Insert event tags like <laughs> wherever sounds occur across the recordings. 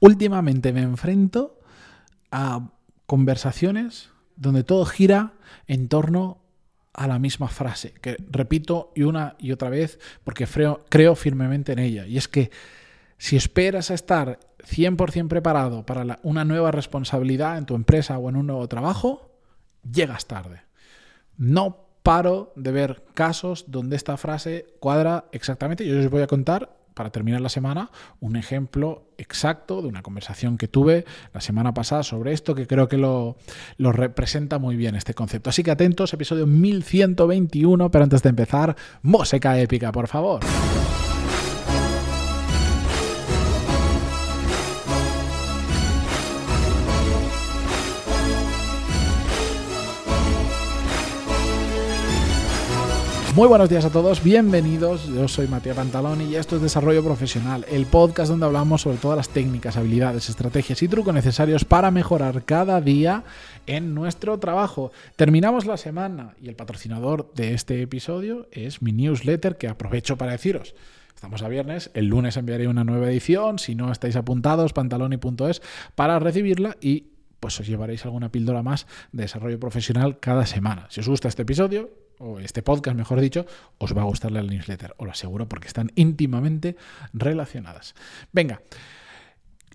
últimamente me enfrento a conversaciones donde todo gira en torno a la misma frase, que repito y una y otra vez porque creo, firmemente en ella. Y es que si esperas a estar 100% preparado para una nueva responsabilidad en tu empresa o en un nuevo trabajo, llegas tarde. No paro de ver casos donde esta frase cuadra exactamente. Yo os voy a contar para terminar la semana, un ejemplo exacto de una conversación que tuve la semana pasada sobre esto, que creo que lo, representa muy bien este concepto. Así que atentos, episodio 1121, pero antes de empezar, música épica, por favor. Muy buenos días a todos, bienvenidos. Yo soy Matías Pantaloni y esto es Desarrollo Profesional, el podcast donde hablamos sobre todas las técnicas, habilidades, estrategias y trucos necesarios para mejorar cada día en nuestro trabajo. Terminamos la semana y el patrocinador de este episodio es mi newsletter que aprovecho para deciros. Estamos a viernes, el lunes enviaré una nueva edición, si no estáis apuntados, pantaloni.es para recibirla y pues os llevaréis alguna píldora más de desarrollo profesional cada semana. Si os gusta este episodio, o este podcast, mejor dicho, os va a gustar la newsletter, os lo aseguro, porque están íntimamente relacionadas. Venga.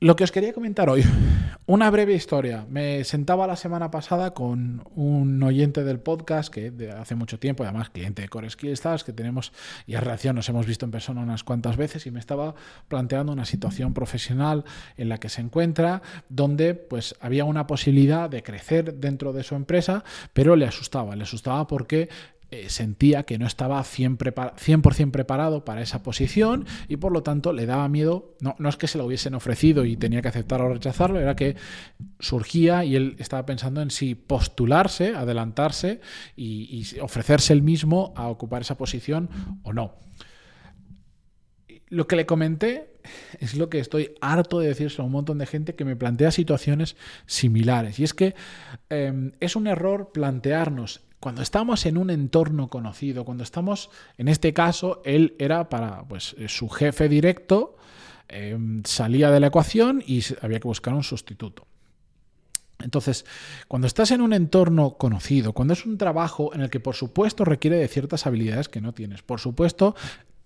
Lo que os quería comentar hoy, una breve historia. Me sentaba la semana pasada con un oyente del podcast que de hace mucho tiempo, además cliente de Core Skills, que tenemos y en relación nos hemos visto en persona unas cuantas veces y me estaba planteando una situación profesional en la que se encuentra, donde pues había una posibilidad de crecer dentro de su empresa, pero le asustaba, le asustaba porque eh, sentía que no estaba 100%, preparado para esa posición y por lo tanto le daba miedo, no, no es que se lo hubiesen ofrecido y tenía que aceptarlo o rechazarlo, era que surgía y él estaba pensando en si postularse, adelantarse y, ofrecerse el mismo a ocupar esa posición o no. Lo que le comenté es lo que estoy harto de decirse a un montón de gente que me plantea situaciones similares. Y es que em, es un error plantearnos cuando estamos en un entorno conocido, cuando estamos, en este caso, él era para pues, eh, su jefe directo, em, salía de la ecuación y había que buscar un sustituto. Entonces, cuando estás en un entorno conocido, cuando es un trabajo en el que por supuesto requiere de ciertas habilidades que no tienes, por supuesto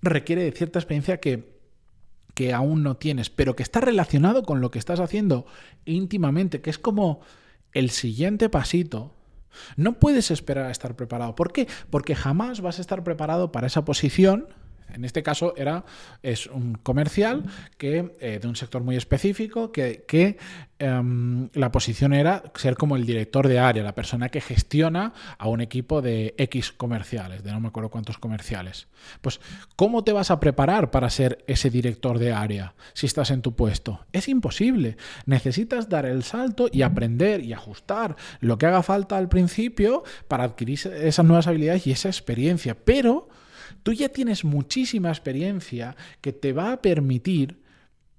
requiere de cierta experiencia que, que aún no tienes, pero que está relacionado con lo que estás haciendo íntimamente, que es como el siguiente pasito no puedes esperar a estar preparado. ¿Por qué? Porque jamás vas a estar preparado para esa posición en este caso era, es un comercial que, eh, de un sector muy específico que, em, la posición era ser como el director de área, la persona que gestiona a un equipo de X comerciales, de no me acuerdo cuántos comerciales. Pues, ¿cómo te vas a preparar para ser ese director de área si estás en tu puesto? Es imposible. Necesitas dar el salto y aprender y ajustar lo que haga falta al principio para adquirir esas nuevas habilidades y esa experiencia. Pero tú ya tienes muchísima experiencia que te va a permitir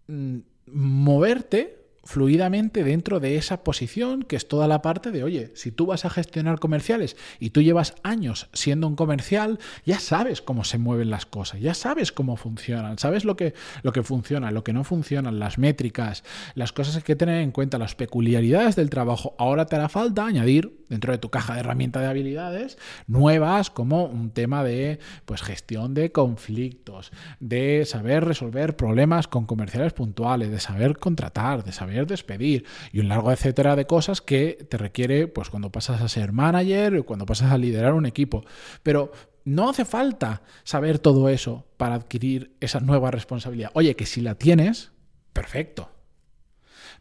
mm, moverte fluidamente dentro de esa posición, que es toda la parte de, oye, si tú vas a gestionar comerciales y tú llevas años siendo un comercial, ya sabes cómo se mueven las cosas, ya sabes cómo funcionan, sabes lo que, lo que funciona, lo que no funciona, las métricas, las cosas que tener en cuenta, las peculiaridades del trabajo. Ahora te hará falta añadir dentro de tu caja de herramientas de habilidades nuevas como un tema de pues, gestión de conflictos, de saber resolver problemas con comerciales puntuales, de saber contratar, de saber despedir y un largo etcétera de cosas que te requiere pues cuando pasas a ser manager o cuando pasas a liderar un equipo. Pero no hace falta saber todo eso para adquirir esa nueva responsabilidad. Oye, que si la tienes, perfecto.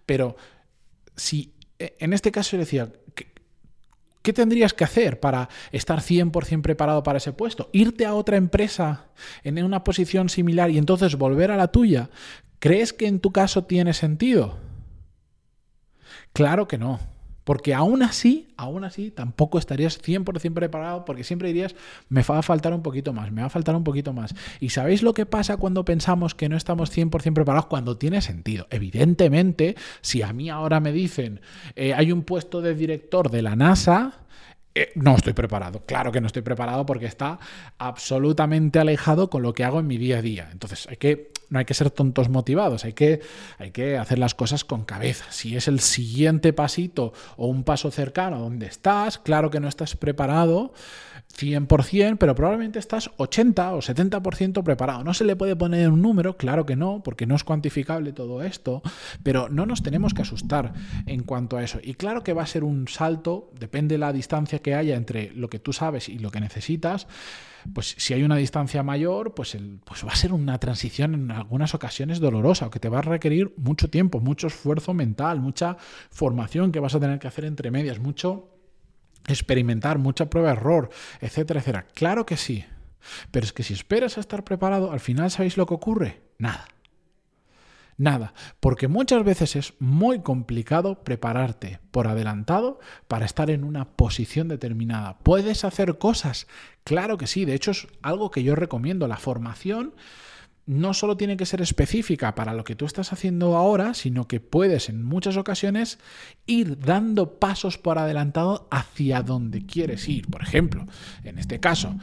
Pero si e, en este caso yo decía, ¿Qué tendrías que hacer para estar 100% preparado para ese puesto? ¿Irte a otra empresa en una posición similar y entonces volver a la tuya? ¿Crees que en tu caso tiene sentido? Claro que no. Porque aún así, aún así, tampoco estarías 100% preparado porque siempre dirías, me va a faltar un poquito más, me va a faltar un poquito más. ¿Y sabéis lo que pasa cuando pensamos que no estamos 100% preparados? Cuando tiene sentido. Evidentemente, si a mí ahora me dicen, eh, hay un puesto de director de la NASA, eh, no estoy preparado. Claro que no estoy preparado porque está absolutamente alejado con lo que hago en mi día a día. Entonces, hay que, no hay que ser tontos motivados, hay que, hay que hacer las cosas con cabeza. Si es el siguiente pasito o un paso cercano a donde estás, claro que no estás preparado 100%, pero probablemente estás 80 o 70% preparado. No se le puede poner un número, claro que no, porque no es cuantificable todo esto, pero no nos tenemos que asustar en cuanto a eso. Y claro que va a ser un salto, depende de la distancia que haya entre lo que tú sabes y lo que necesitas. Pues si hay una distancia mayor, pues, el, pues va a ser una transición en algunas ocasiones dolorosa, o que te va a requerir mucho tiempo, mucho esfuerzo mental, mucha formación que vas a tener que hacer entre medias, mucho experimentar, mucha prueba-error, etcétera, etcétera. Claro que sí. Pero es que si esperas a estar preparado, al final ¿sabéis lo que ocurre? Nada. Nada, porque muchas veces es muy complicado prepararte por adelantado para estar en una posición determinada. ¿Puedes hacer cosas? Claro que sí, de hecho es algo que yo recomiendo. La formación no solo tiene que ser específica para lo que tú estás haciendo ahora, sino que puedes en muchas ocasiones ir dando pasos por adelantado hacia donde quieres ir. Por ejemplo, en este caso,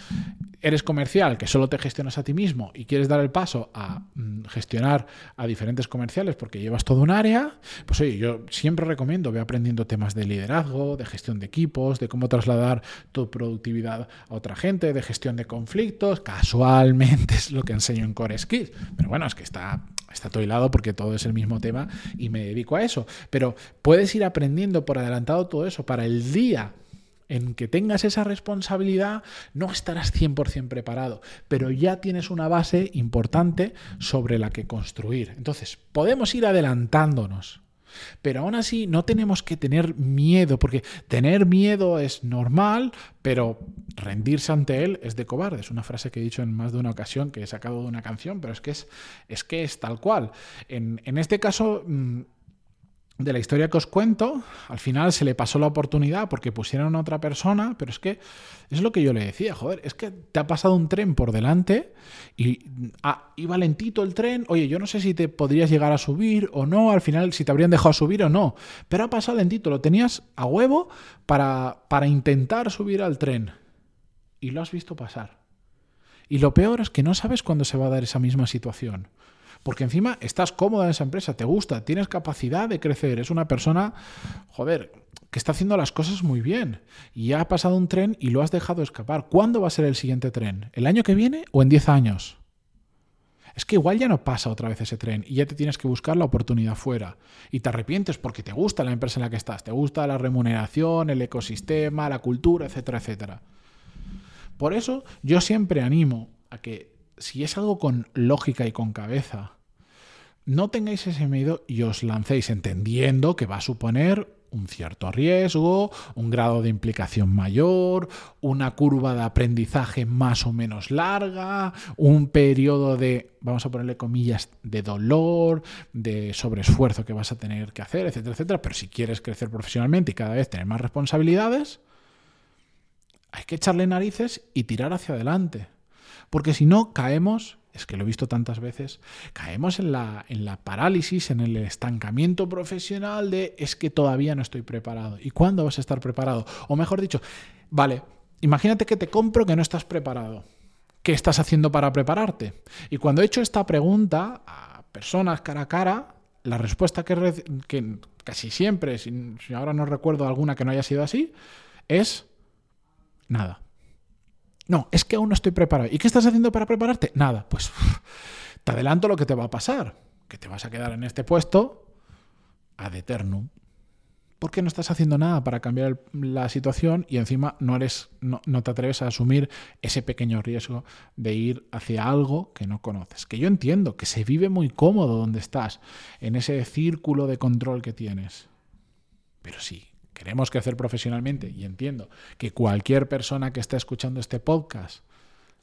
eres comercial que solo te gestionas a ti mismo y quieres dar el paso a mm, gestionar a diferentes comerciales porque llevas todo un área, pues oye, yo siempre recomiendo, ve aprendiendo temas de liderazgo, de gestión de equipos, de cómo trasladar tu productividad a otra gente, de gestión de conflictos. Casualmente <laughs> es lo que enseño en Core Skills. Pero bueno, es que está, está todo hilado porque todo es el mismo tema y me dedico a eso. Pero puedes ir aprendiendo por adelantado todo eso para el día en que tengas esa responsabilidad no estarás 100% preparado, pero ya tienes una base importante sobre la que construir. Entonces, podemos ir adelantándonos. Pero aún así no tenemos que tener miedo, porque tener miedo es normal, pero rendirse ante él es de cobarde. Es una frase que he dicho en más de una ocasión, que he sacado de una canción, pero es que es, es, que es tal cual. En, en este caso, mm, de la historia que os cuento, al final se le pasó la oportunidad porque pusieron a otra persona, pero es que es lo que yo le decía, joder, es que te ha pasado un tren por delante y ah, iba lentito el tren, oye, yo no sé si te podrías llegar a subir o no, al final si te habrían dejado subir o no, pero ha pasado lentito, lo tenías a huevo para, para intentar subir al tren y lo has visto pasar. Y lo peor es que no sabes cuándo se va a dar esa misma situación. Porque encima estás cómoda en esa empresa, te gusta, tienes capacidad de crecer, es una persona, joder, que está haciendo las cosas muy bien. Y ha pasado un tren y lo has dejado escapar. ¿Cuándo va a ser el siguiente tren? ¿El año que viene o en 10 años? Es que igual ya no pasa otra vez ese tren y ya te tienes que buscar la oportunidad fuera. Y te arrepientes porque te gusta la empresa en la que estás, te gusta la remuneración, el ecosistema, la cultura, etcétera, etcétera. Por eso yo siempre animo a que si es algo con lógica y con cabeza, no tengáis ese miedo y os lancéis entendiendo que va a suponer un cierto riesgo, un grado de implicación mayor, una curva de aprendizaje más o menos larga, un periodo de, vamos a ponerle comillas, de dolor, de sobreesfuerzo que vas a tener que hacer, etcétera, etcétera. Pero si quieres crecer profesionalmente y cada vez tener más responsabilidades, hay que echarle narices y tirar hacia adelante. Porque si no, caemos es que lo he visto tantas veces, caemos en la, en la parálisis, en el estancamiento profesional de es que todavía no estoy preparado. ¿Y cuándo vas a estar preparado? O mejor dicho, vale, imagínate que te compro que no estás preparado. ¿Qué estás haciendo para prepararte? Y cuando he hecho esta pregunta a personas cara a cara, la respuesta que, que casi siempre, si ahora no recuerdo alguna que no haya sido así, es nada. No, es que aún no estoy preparado. ¿Y qué estás haciendo para prepararte? Nada, pues <laughs> te adelanto lo que te va a pasar, que te vas a quedar en este puesto ad eternum. Porque no estás haciendo nada para cambiar la situación y encima no, eres, no, no te atreves a asumir ese pequeño riesgo de ir hacia algo que no conoces. Que yo entiendo que se vive muy cómodo donde estás, en ese círculo de control que tienes. Pero sí, queremos crecer profesionalmente y entiendo que cualquier persona que esté escuchando este podcast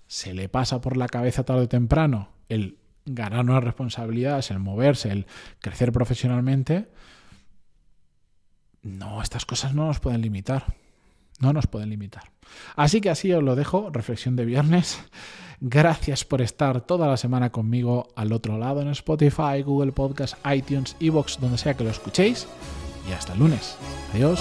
se le pasa por la cabeza tarde o temprano el ganar nuevas responsabilidades, el moverse, el crecer profesionalmente, no, estas cosas no nos pueden limitar. No nos pueden limitar. Así que así os lo dejo, reflexión de viernes. Gracias por estar toda la semana conmigo al otro lado en Spotify, Google Podcast, iTunes, Evox, donde sea que lo escuchéis y hasta el lunes. Adiós.